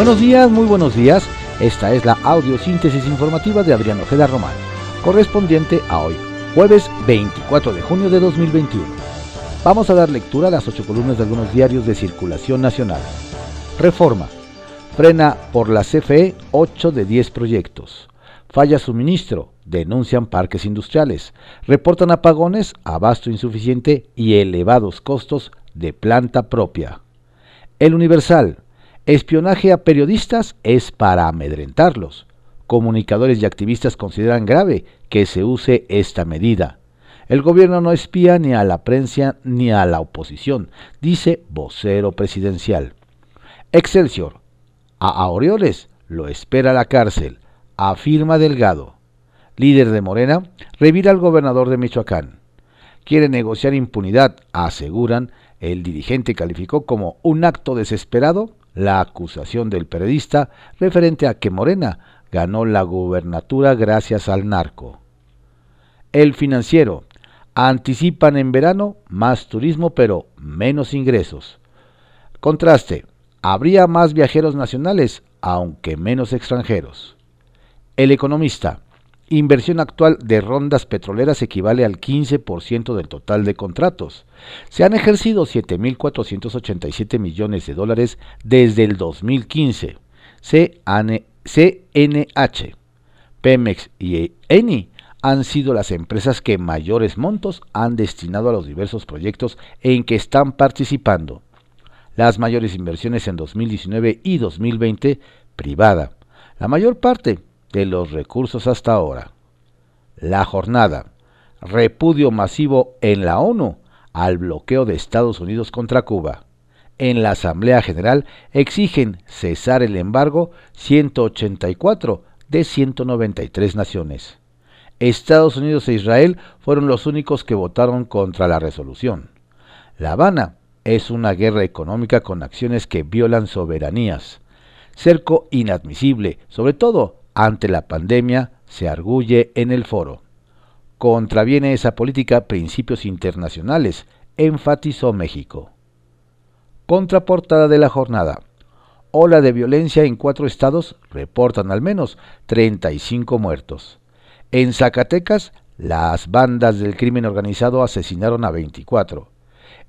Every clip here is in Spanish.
Buenos días, muy buenos días. Esta es la audiosíntesis informativa de Adrián Ojeda Román, correspondiente a hoy, jueves 24 de junio de 2021. Vamos a dar lectura a las ocho columnas de algunos diarios de circulación nacional. Reforma. Frena por la CFE 8 de 10 proyectos. Falla suministro. Denuncian parques industriales. Reportan apagones, abasto insuficiente y elevados costos de planta propia. El Universal. Espionaje a periodistas es para amedrentarlos. Comunicadores y activistas consideran grave que se use esta medida. El gobierno no espía ni a la prensa ni a la oposición, dice vocero presidencial. Excelsior. A Aureoles lo espera la cárcel, afirma Delgado. Líder de Morena, revira al gobernador de Michoacán. Quiere negociar impunidad, aseguran. El dirigente calificó como un acto desesperado la acusación del periodista referente a que Morena ganó la gubernatura gracias al narco. El financiero. Anticipan en verano más turismo pero menos ingresos. Contraste. Habría más viajeros nacionales aunque menos extranjeros. El economista. Inversión actual de rondas petroleras equivale al 15% del total de contratos. Se han ejercido 7.487 millones de dólares desde el 2015. CNH, Pemex y Eni han sido las empresas que mayores montos han destinado a los diversos proyectos en que están participando. Las mayores inversiones en 2019 y 2020 privada. La mayor parte de los recursos hasta ahora. La jornada. Repudio masivo en la ONU al bloqueo de Estados Unidos contra Cuba. En la Asamblea General exigen cesar el embargo 184 de 193 naciones. Estados Unidos e Israel fueron los únicos que votaron contra la resolución. La Habana es una guerra económica con acciones que violan soberanías. Cerco inadmisible, sobre todo ante la pandemia, se arguye en el foro. Contraviene esa política principios internacionales, enfatizó México. Contraportada de la jornada. Ola de violencia en cuatro estados reportan al menos 35 muertos. En Zacatecas, las bandas del crimen organizado asesinaron a 24.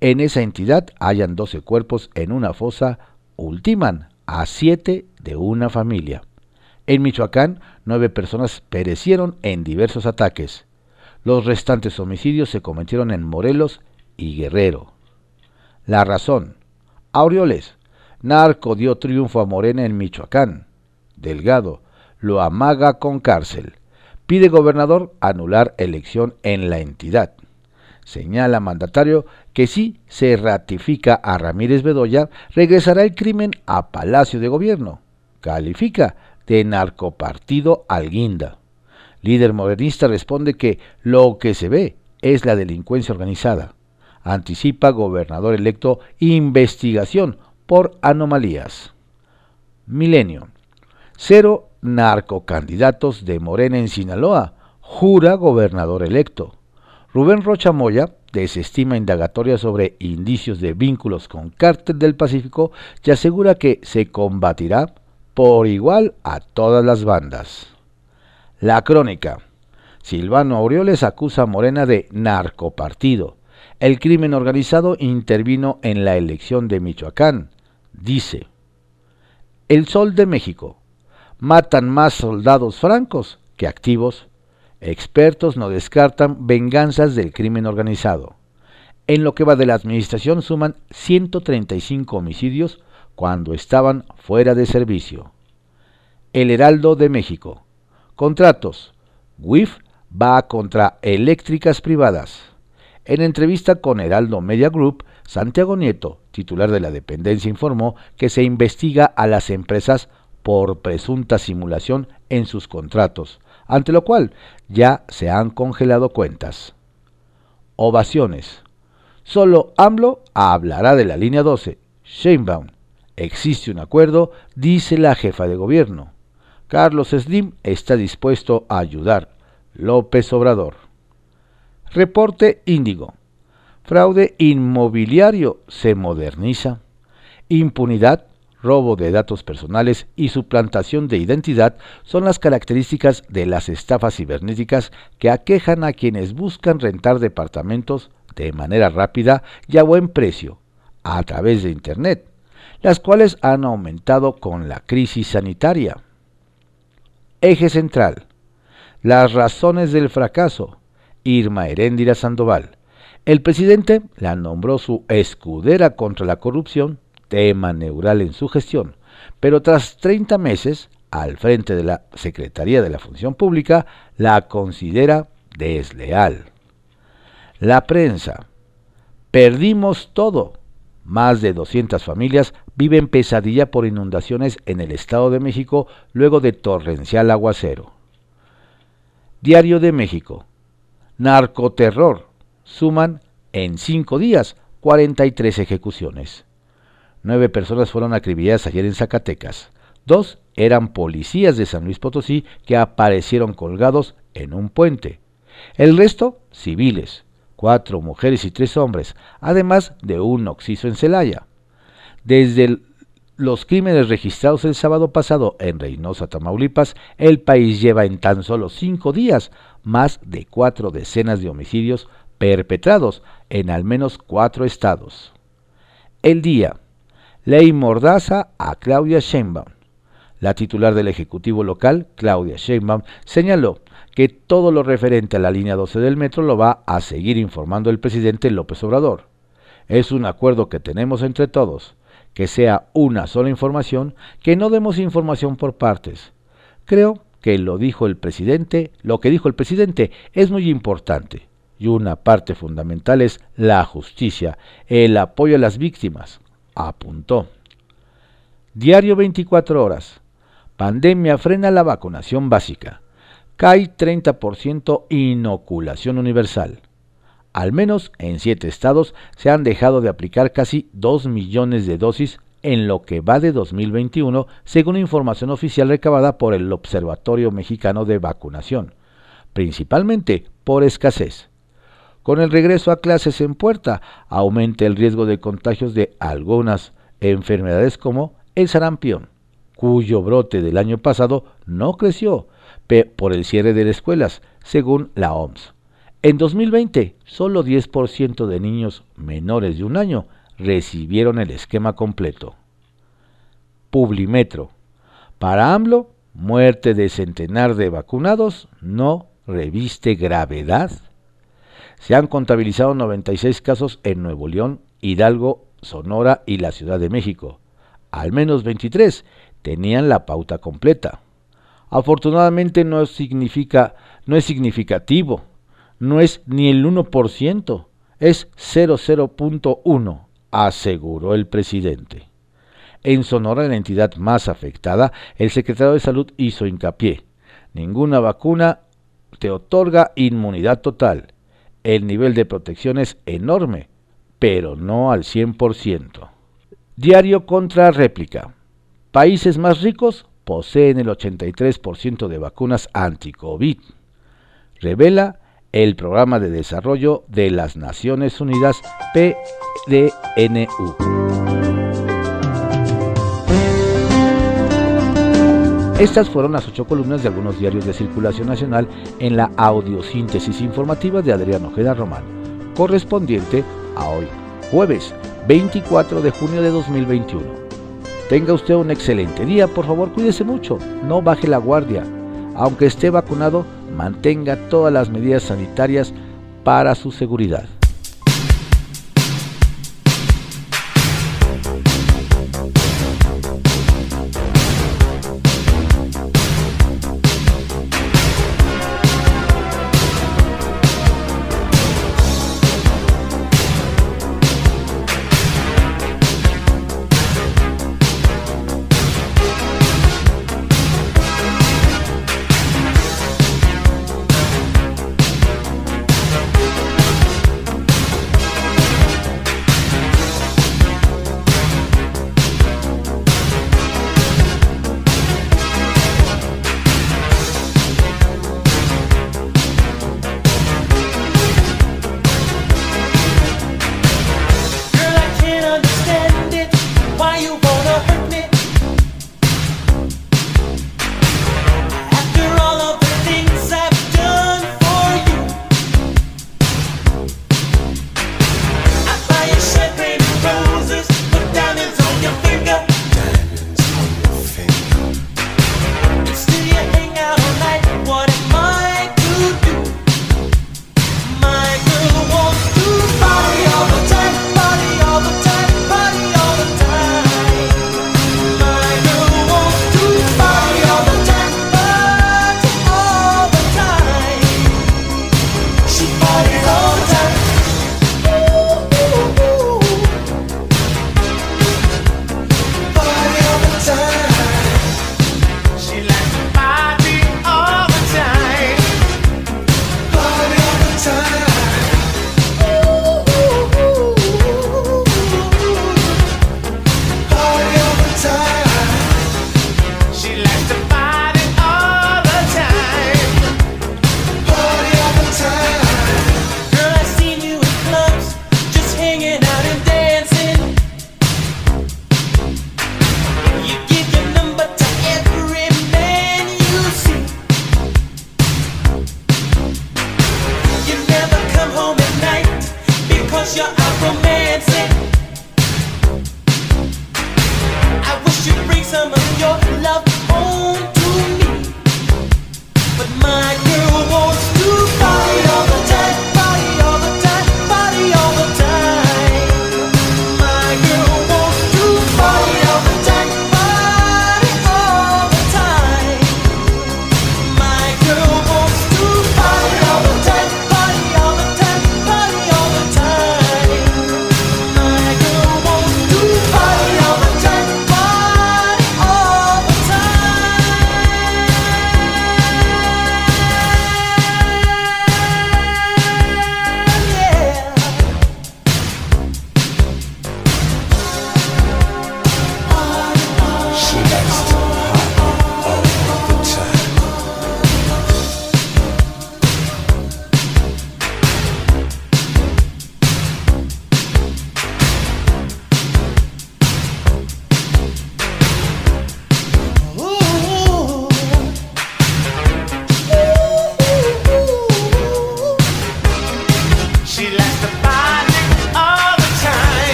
En esa entidad hayan 12 cuerpos en una fosa, ultiman a 7 de una familia. En Michoacán, nueve personas perecieron en diversos ataques. Los restantes homicidios se cometieron en Morelos y Guerrero. La razón. Aureoles. Narco dio triunfo a Morena en Michoacán. Delgado. Lo amaga con cárcel. Pide gobernador anular elección en la entidad. Señala mandatario que si se ratifica a Ramírez Bedoya, regresará el crimen a Palacio de Gobierno. Califica de narcopartido Alguinda. Líder modernista responde que lo que se ve es la delincuencia organizada. Anticipa gobernador electo investigación por anomalías. Milenio. Cero narcocandidatos de Morena en Sinaloa. Jura gobernador electo. Rubén Rocha Moya desestima indagatoria sobre indicios de vínculos con Cártel del Pacífico y asegura que se combatirá por igual a todas las bandas. La crónica. Silvano Aureoles acusa a Morena de narcopartido. El crimen organizado intervino en la elección de Michoacán. Dice, El Sol de México. Matan más soldados francos que activos. Expertos no descartan venganzas del crimen organizado. En lo que va de la administración suman 135 homicidios cuando estaban fuera de servicio. El Heraldo de México. Contratos. WIF va contra eléctricas privadas. En entrevista con Heraldo Media Group, Santiago Nieto, titular de la dependencia, informó que se investiga a las empresas por presunta simulación en sus contratos, ante lo cual ya se han congelado cuentas. Ovaciones. Solo AMLO hablará de la línea 12. Sheinbaum Existe un acuerdo, dice la jefa de gobierno. Carlos Slim está dispuesto a ayudar. López Obrador. Reporte Índigo. Fraude inmobiliario se moderniza. Impunidad robo de datos personales y suplantación de identidad son las características de las estafas cibernéticas que aquejan a quienes buscan rentar departamentos de manera rápida y a buen precio a través de Internet, las cuales han aumentado con la crisis sanitaria. Eje central. Las razones del fracaso. Irma Heréndira Sandoval. El presidente la nombró su escudera contra la corrupción tema neural en su gestión, pero tras 30 meses al frente de la Secretaría de la Función Pública, la considera desleal. La prensa. Perdimos todo. Más de 200 familias viven pesadilla por inundaciones en el Estado de México luego de torrencial aguacero. Diario de México. Narcoterror. Suman en cinco días 43 ejecuciones. Nueve personas fueron acribilladas ayer en Zacatecas. Dos eran policías de San Luis Potosí que aparecieron colgados en un puente. El resto, civiles, cuatro mujeres y tres hombres, además de un oxiso en Celaya. Desde los crímenes registrados el sábado pasado en Reynosa, Tamaulipas, el país lleva en tan solo cinco días más de cuatro decenas de homicidios perpetrados en al menos cuatro estados. El día Ley Mordaza a Claudia Sheinbaum. La titular del Ejecutivo local, Claudia Sheinbaum, señaló que todo lo referente a la línea 12 del metro lo va a seguir informando el presidente López Obrador. Es un acuerdo que tenemos entre todos, que sea una sola información, que no demos información por partes. Creo que lo dijo el presidente, lo que dijo el presidente es muy importante y una parte fundamental es la justicia, el apoyo a las víctimas apuntó. Diario 24 horas. Pandemia frena la vacunación básica. Cae 30% inoculación universal. Al menos en siete estados se han dejado de aplicar casi 2 millones de dosis en lo que va de 2021, según información oficial recabada por el Observatorio Mexicano de Vacunación, principalmente por escasez. Con el regreso a clases en puerta, aumenta el riesgo de contagios de algunas enfermedades como el sarampión, cuyo brote del año pasado no creció por el cierre de las escuelas, según la OMS. En 2020, solo 10% de niños menores de un año recibieron el esquema completo. Publimetro. Para AMLO, muerte de centenar de vacunados no reviste gravedad se han contabilizado 96 casos en Nuevo León, Hidalgo, Sonora y la Ciudad de México. Al menos 23 tenían la pauta completa. Afortunadamente no significa no es significativo, no es ni el 1%, es 0,0.1, aseguró el presidente. En Sonora, la entidad más afectada, el secretario de Salud hizo hincapié. Ninguna vacuna te otorga inmunidad total el nivel de protección es enorme, pero no al 100%. Diario contra réplica. Países más ricos poseen el 83% de vacunas anti-COVID. Revela el Programa de Desarrollo de las Naciones Unidas PDNU. Estas fueron las ocho columnas de algunos diarios de circulación nacional en la audiosíntesis informativa de Adrián Ojeda Román, correspondiente a hoy, jueves 24 de junio de 2021. Tenga usted un excelente día, por favor cuídese mucho, no baje la guardia. Aunque esté vacunado, mantenga todas las medidas sanitarias para su seguridad.